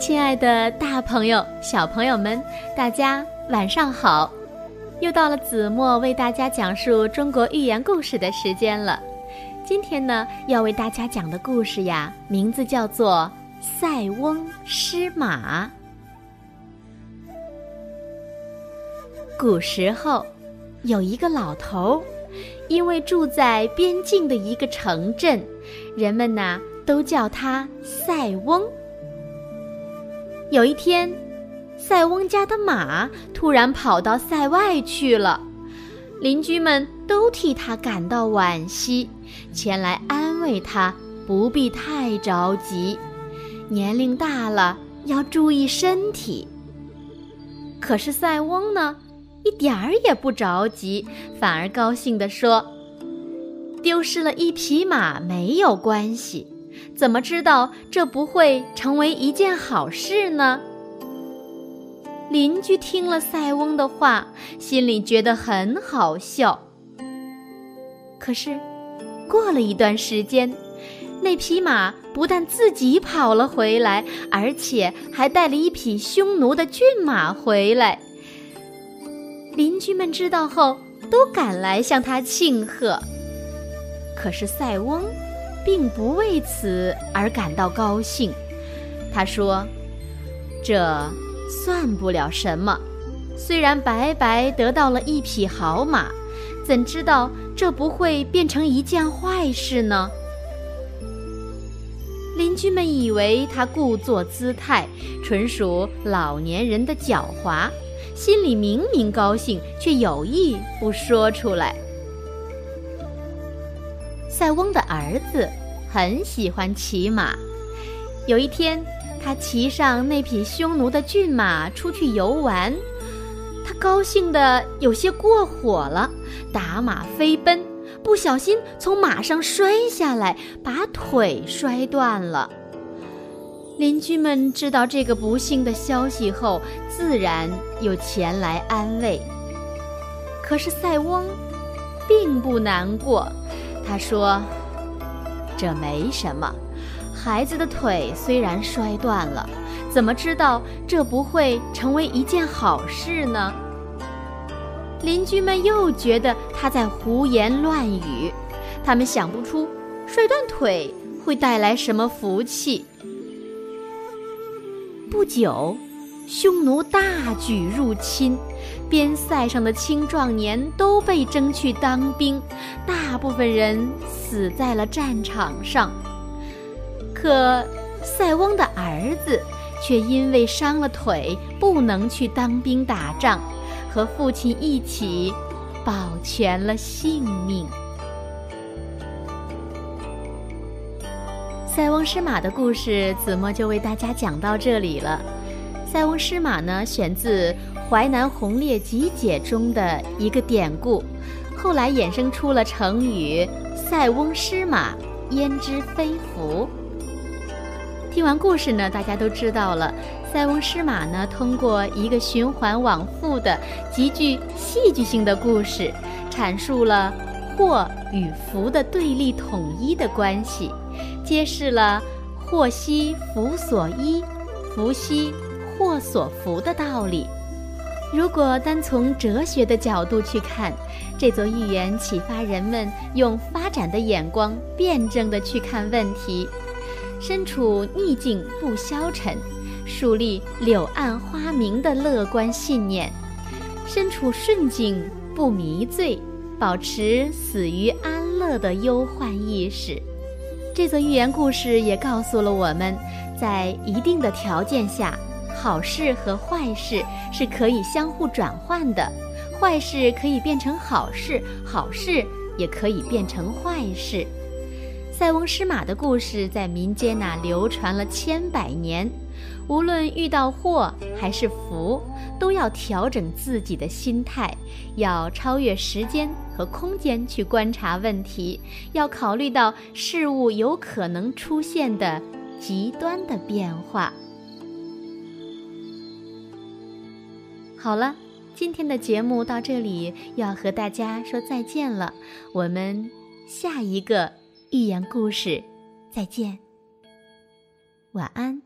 亲爱的，大朋友、小朋友们，大家晚上好！又到了子墨为大家讲述中国寓言故事的时间了。今天呢，要为大家讲的故事呀，名字叫做《塞翁失马》。古时候，有一个老头，因为住在边境的一个城镇，人们呐都叫他塞翁。有一天，塞翁家的马突然跑到塞外去了，邻居们都替他感到惋惜，前来安慰他不必太着急，年龄大了要注意身体。可是塞翁呢，一点儿也不着急，反而高兴地说：“丢失了一匹马没有关系。”怎么知道这不会成为一件好事呢？邻居听了塞翁的话，心里觉得很好笑。可是，过了一段时间，那匹马不但自己跑了回来，而且还带了一匹匈奴的骏马回来。邻居们知道后，都赶来向他庆贺。可是塞翁。并不为此而感到高兴，他说：“这算不了什么，虽然白白得到了一匹好马，怎知道这不会变成一件坏事呢？”邻居们以为他故作姿态，纯属老年人的狡猾，心里明明高兴，却有意不说出来。塞翁的儿子很喜欢骑马。有一天，他骑上那匹匈奴的骏马出去游玩，他高兴的有些过火了，打马飞奔，不小心从马上摔下来，把腿摔断了。邻居们知道这个不幸的消息后，自然又前来安慰。可是塞翁并不难过。他说：“这没什么，孩子的腿虽然摔断了，怎么知道这不会成为一件好事呢？”邻居们又觉得他在胡言乱语，他们想不出摔断腿会带来什么福气。不久，匈奴大举入侵。边塞上的青壮年都被征去当兵，大部分人死在了战场上。可塞翁的儿子却因为伤了腿，不能去当兵打仗，和父亲一起保全了性命。塞翁失马的故事，子墨就为大家讲到这里了。塞翁失马呢，选自。《淮南鸿烈集解》中的一个典故，后来衍生出了成语“塞翁失马，焉知非福”。听完故事呢，大家都知道了，塞翁失马呢，通过一个循环往复的极具戏剧性的故事，阐述了祸与福的对立统一的关系，揭示了祸兮福所依，福兮祸所伏的道理。如果单从哲学的角度去看，这座寓言启发人们用发展的眼光辩证地去看问题，身处逆境不消沉，树立柳暗花明的乐观信念；身处顺境不迷醉，保持死于安乐的忧患意识。这座寓言故事也告诉了我们，在一定的条件下。好事和坏事是可以相互转换的，坏事可以变成好事，好事也可以变成坏事。塞翁失马的故事在民间呐流传了千百年。无论遇到祸还是福，都要调整自己的心态，要超越时间和空间去观察问题，要考虑到事物有可能出现的极端的变化。好了今天的节目到这里要和大家说再见了我们下一个寓言故事再见。晚安。